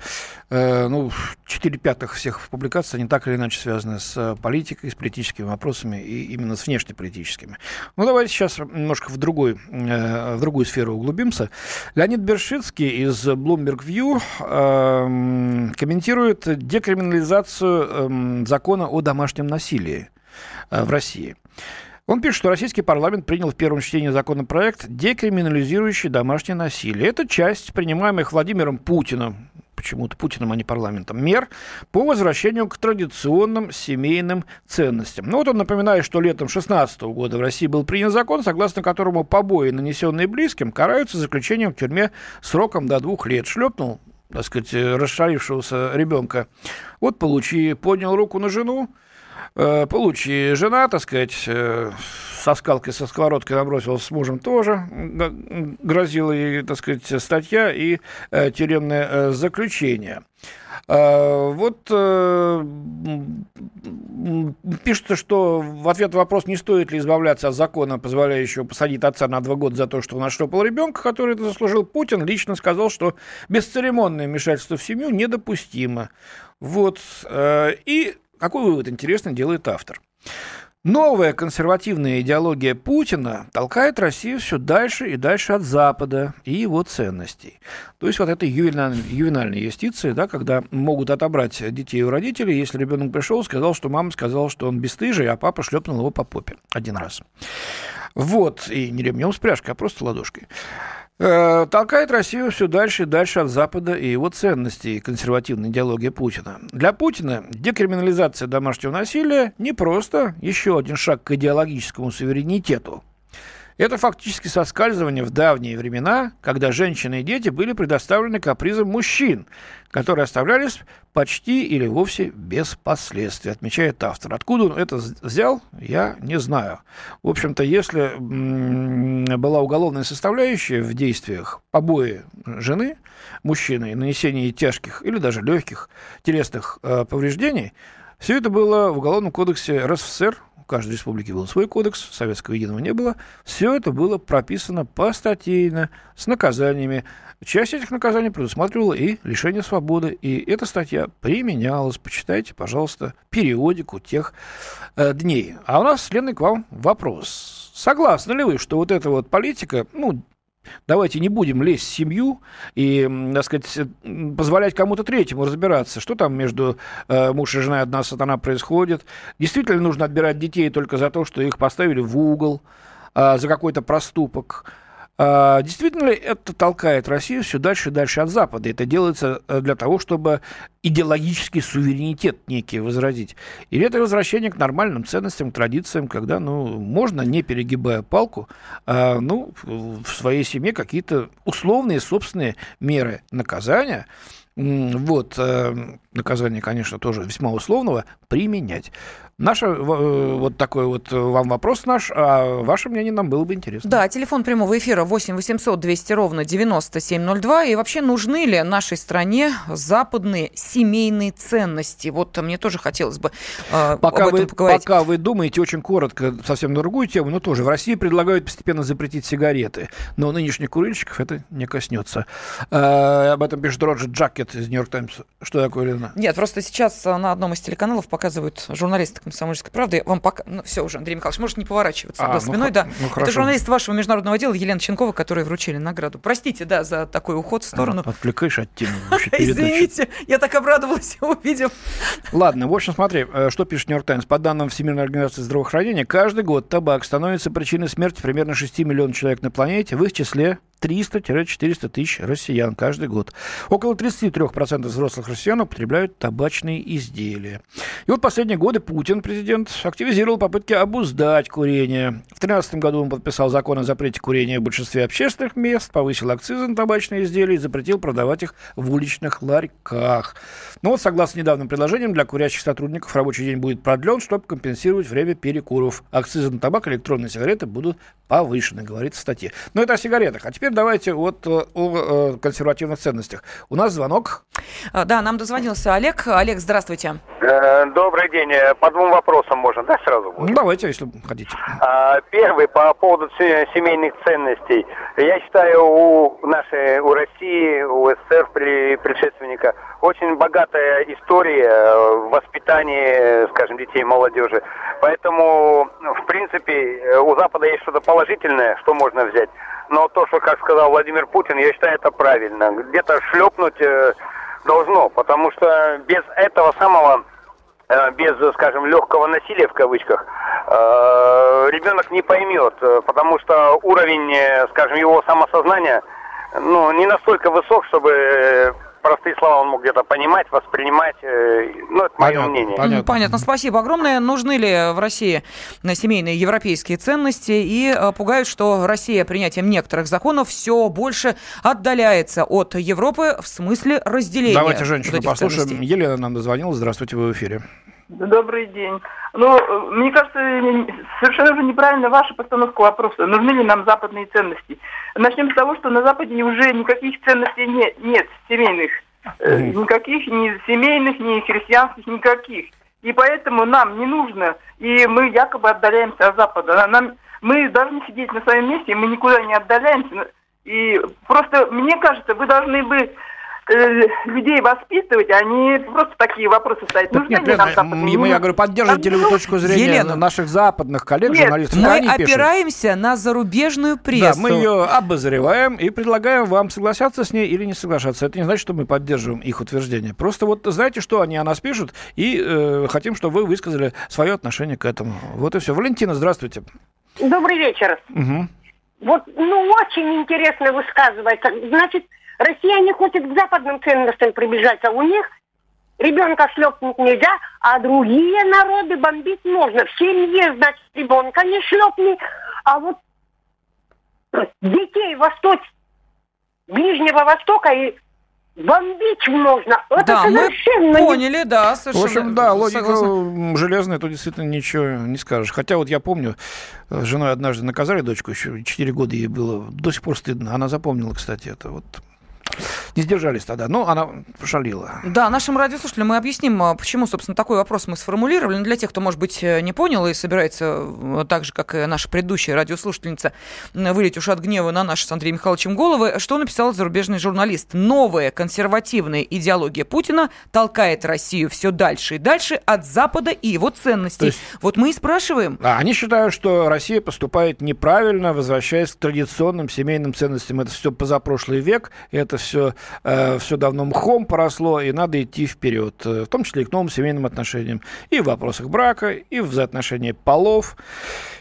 э, ну, 4 пятых всех публикаций, они так или иначе связаны с политикой, с политическими вопросами и именно с внешнеполитическими. Ну, давайте сейчас немножко в, другой, э, в другую сферу углубимся. Леонид Бершицкий из Bloomberg View э, комментирует декриминализацию э, закона о домашнем насилии э, в России. Он пишет, что российский парламент принял в первом чтении законопроект, декриминализирующий домашнее насилие. Это часть принимаемых Владимиром Путиным почему-то Путиным, а не парламентом, мер по возвращению к традиционным семейным ценностям. Ну вот он напоминает, что летом 2016 года в России был принят закон, согласно которому побои, нанесенные близким, караются заключением в тюрьме сроком до двух лет. Шлепнул так сказать, расшалившегося ребенка. Вот получи, поднял руку на жену, э, получи, жена, так сказать, э, со скалкой, со сковородкой набросилась с мужем тоже, грозила ей, так сказать, статья и э, тюремное э, заключение. Э, вот э, пишется, что в ответ на вопрос, не стоит ли избавляться от закона, позволяющего посадить отца на два года за то, что он нашлепал ребенка, который это заслужил, Путин лично сказал, что бесцеремонное вмешательство в семью недопустимо. Вот. И какой вывод, интересно, делает автор? Новая консервативная идеология Путина толкает Россию все дальше и дальше от Запада и его ценностей. То есть вот это ювенальная, ювенальная юстиция, да, когда могут отобрать детей у родителей, если ребенок пришел, сказал, что мама сказала, что он бесстыжий, а папа шлепнул его по попе один раз. Вот, и не ремнем с пряжкой, а просто ладошкой. Э, толкает Россию все дальше и дальше от Запада и его ценностей консервативной идеологии Путина. Для Путина декриминализация домашнего насилия не просто еще один шаг к идеологическому суверенитету. Это фактически соскальзывание в давние времена, когда женщины и дети были предоставлены капризам мужчин, которые оставлялись почти или вовсе без последствий, отмечает автор. Откуда он это взял, я не знаю. В общем-то, если была уголовная составляющая в действиях побои жены, мужчины, нанесение тяжких или даже легких телесных э, повреждений, все это было в Уголовном кодексе РСФСР каждой республике был свой кодекс, советского единого не было. Все это было прописано постатейно, с наказаниями. Часть этих наказаний предусматривала и лишение свободы. И эта статья применялась. Почитайте, пожалуйста, периодику тех э, дней. А у нас, Лена, к вам вопрос. Согласны ли вы, что вот эта вот политика, ну, Давайте не будем лезть в семью и, так сказать, позволять кому-то третьему разбираться, что там между э, муж и женой одна сатана происходит. Действительно нужно отбирать детей только за то, что их поставили в угол, э, за какой-то проступок. А, действительно ли это толкает Россию все дальше и дальше от Запада? Это делается э, для того, чтобы идеологический суверенитет некий возродить? Или это возвращение к нормальным ценностям, к традициям, когда ну, можно, не перегибая палку, а, ну, в своей семье какие-то условные собственные меры наказания Вот, э, наказание, конечно, тоже весьма условного, применять. Наше э, вот такой вот э, вам вопрос наш, а ваше мнение нам было бы интересно. Да, телефон прямого эфира 8 800 200 ровно 9702. И вообще нужны ли нашей стране западные семейные ценности? Вот мне тоже хотелось бы э, пока об этом вы, поговорить. Пока вы думаете, очень коротко, совсем на другую тему, но тоже в России предлагают постепенно запретить сигареты, но нынешних курильщиков это не коснется. Э, об этом пишет Роджер Джакет из Нью-Йорк Таймс. Что такое, Лена? Нет, просто сейчас на одном из телеканалов показывают журналисты «Комсомольской правды». Вам пока... Ну, все уже, Андрей Михайлович, может не поворачиваться а, до спиной, ну, да. Ну, Это журналист вашего международного отдела Елена Ченкова, которой вручили награду. Простите, да, за такой уход в сторону. А, отвлекаешь от темы. Извините, я так обрадовалась, увидев. Ладно, в общем, смотри, э, что пишет Нью-Йорк Таймс. По данным Всемирной организации здравоохранения, каждый год табак становится причиной смерти примерно 6 миллионов человек на планете, в их числе 300-400 тысяч россиян каждый год. Около 33% взрослых россиян употребляют табачные изделия. И вот последние годы Путин, президент, активизировал попытки обуздать курение. В 2013 году он подписал закон о запрете курения в большинстве общественных мест, повысил акцизы на табачные изделия и запретил продавать их в уличных ларьках. Но вот, согласно недавним предложениям, для курящих сотрудников рабочий день будет продлен, чтобы компенсировать время перекуров. Акцизы на табак и электронные сигареты будут повышены, говорится в статье. Но это о сигаретах. А теперь давайте вот э, о, о консервативных ценностях. У нас звонок. А, да, нам дозвонился Олег. Олег, здравствуйте. Э, добрый день. Э, по двум вопросам можно, да, сразу? Будет? Ну, давайте, если хотите. А, первый, по поводу семейных ценностей. Я считаю, у нашей, у России, у СССР предшественника очень богатая история в воспитании, скажем, детей молодежи. Поэтому, в принципе, у Запада есть что-то положительное, что можно взять. Но то, что, как сказал Владимир Путин, я считаю, это правильно. Где-то шлепнуть э, должно, потому что без этого самого, э, без, скажем, легкого насилия в кавычках, э, ребенок не поймет, э, потому что уровень, э, скажем, его самосознания, ну, не настолько высок, чтобы простые слова он мог где-то понимать, воспринимать. Э, ну, это мое мнение. Понятно. понятно. Спасибо огромное. Нужны ли в России семейные европейские ценности? И э, пугают, что Россия принятием некоторых законов все больше отдаляется от Европы в смысле разделения. Давайте женщину послушаем. Ценностей. Елена нам дозвонила. Здравствуйте, вы в эфире. Добрый день. Ну, мне кажется, совершенно уже неправильно ваша постановка вопроса. Нужны ли нам западные ценности? Начнем с того, что на Западе уже никаких ценностей нет, нет семейных. Mm-hmm. Никаких, ни семейных, ни христианских, никаких. И поэтому нам не нужно, и мы якобы отдаляемся от Запада. Нам, мы должны сидеть на своем месте, мы никуда не отдаляемся. И просто, мне кажется, вы должны бы Э, людей воспитывать, не просто такие вопросы ставить. Нужны нет, нет, нам я говорю, поддержите ли вы точку зрения Елена, наших западных коллег, нет, журналистов? Мы опираемся пишут. на зарубежную прессу. Да, мы ее обозреваем и предлагаем вам соглашаться с ней или не соглашаться. Это не значит, что мы поддерживаем их утверждение. Просто вот знаете, что они о нас пишут, и э, хотим, чтобы вы высказали свое отношение к этому. Вот и все. Валентина, здравствуйте. Добрый вечер. Угу. Вот, ну, очень интересно высказывается. Значит, Россияне хотят к западным ценностям приближаться. У них ребенка шлепнуть нельзя, а другие народы бомбить можно. В семье, значит, ребенка не шлепни, а вот детей Восток, Ближнего Востока и бомбить можно. Это да, совершенно мы поняли, да, совершенно. В общем, да, логика согласна. железная, тут действительно ничего не скажешь. Хотя вот я помню, с женой однажды наказали дочку, еще 4 года ей было, до сих пор стыдно. Она запомнила, кстати, это вот не сдержались тогда. Но она шалила. Да, нашим радиослушателям мы объясним, а, почему, собственно, такой вопрос мы сформулировали. Но для тех, кто, может быть, э, не понял и собирается э, так же, как и наша предыдущая радиослушательница, вылить уж от гнева на наши с Андреем Михайловичем головы, что написал зарубежный журналист. Новая консервативная идеология Путина толкает Россию все дальше и дальше от Запада и его ценностей. Есть... Вот мы и спрашиваем. Да, они считают, что Россия поступает неправильно, возвращаясь к традиционным семейным ценностям. Это все позапрошлый век, это все, э, все давно мхом поросло, и надо идти вперед, э, в том числе и к новым семейным отношениям. И в вопросах брака, и в взаимоотношении полов,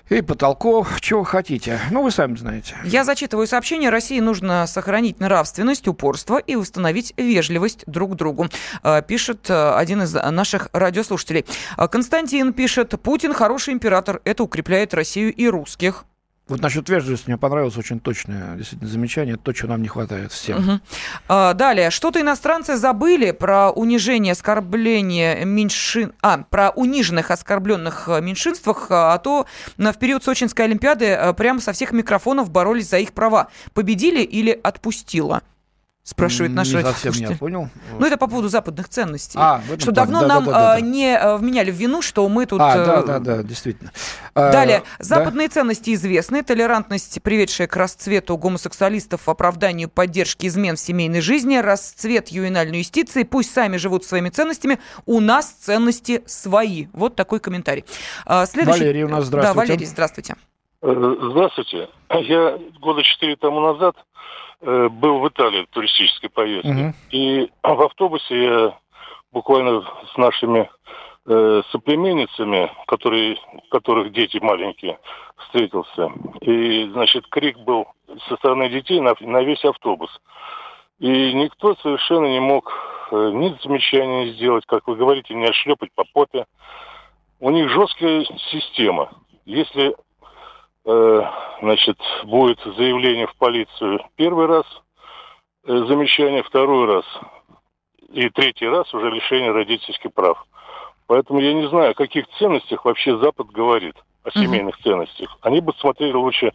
и потолков, чего хотите. Ну, вы сами знаете. Я зачитываю сообщение. России нужно сохранить нравственность, упорство и установить вежливость друг к другу, э, пишет один из наших радиослушателей. Константин пишет, Путин хороший император, это укрепляет Россию и русских. Вот насчет вежливости мне понравилось очень точное действительно замечание. То, чего нам не хватает всем. Угу. А, далее. Что-то иностранцы забыли про унижение, оскорбление меньшин... А, про униженных, оскорбленных э, меньшинствах, а то в период Сочинской Олимпиады э, прямо со всех микрофонов боролись за их права. Победили или отпустила? Спрашивает наш не совсем я понял. Ну, это по поводу западных ценностей. А, что давно да, нам да, да, да, не а, вменяли в вину, что мы тут... А, да, да, да, действительно. А, далее. Западные да? ценности известны. Толерантность, приведшая к расцвету гомосексуалистов, оправданию поддержки измен в семейной жизни, расцвет ювенальной юстиции. Пусть сами живут своими ценностями. У нас ценности свои. Вот такой комментарий. Следующий... Валерий у нас здравствуйте. Да, Валерий, здравствуйте. Э, здравствуйте. Я года четыре тому назад Э, был в Италии в туристической поездке. Угу. И в автобусе я буквально с нашими э, соплеменницами, которые, которых дети маленькие, встретился. И, значит, крик был со стороны детей на, на весь автобус. И никто совершенно не мог э, ни замечания сделать, как вы говорите, не отшлепать по попе. У них жесткая система. Если Э, значит, будет заявление в полицию первый раз, э, замечание второй раз и третий раз уже лишение родительских прав. Поэтому я не знаю, о каких ценностях вообще Запад говорит, о семейных mm-hmm. ценностях. Они бы смотрели лучше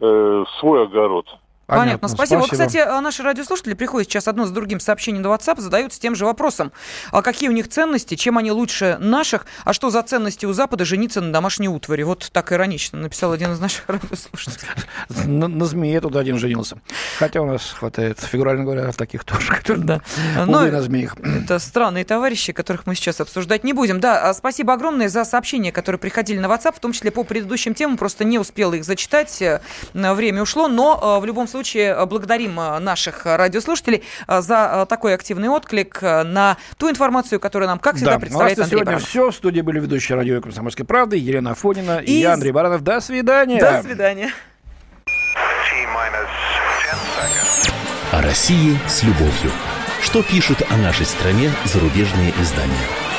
э, свой огород. Понятно, Понятно. Спасибо. Спасибо. Вот, кстати, а, наши радиослушатели приходят сейчас одно с другим сообщением на WhatsApp, задаются тем же вопросом. А какие у них ценности, чем они лучше наших, а что за ценности у Запада жениться на домашней утвари? Вот так иронично написал один из наших радиослушателей. На, на змее тут один женился. Хотя у нас хватает, фигурально говоря, таких тоже, которые да. Но на змеях. Это странные товарищи, которых мы сейчас обсуждать не будем. Да, а спасибо огромное за сообщения, которые приходили на WhatsApp, в том числе по предыдущим темам. Просто не успела их зачитать, э, время ушло, но э, в любом случае случае э, благодарим э, наших радиослушателей э, за такой активный отклик на ту информацию, которую нам, как всегда, да. представляет Андрей сегодня Баранов. все. В студии были ведущие радио «Комсомольской правды» Елена Афонина и, и я, Андрей Баранов. До свидания. До свидания. О России с любовью. Что пишут о нашей стране зарубежные издания?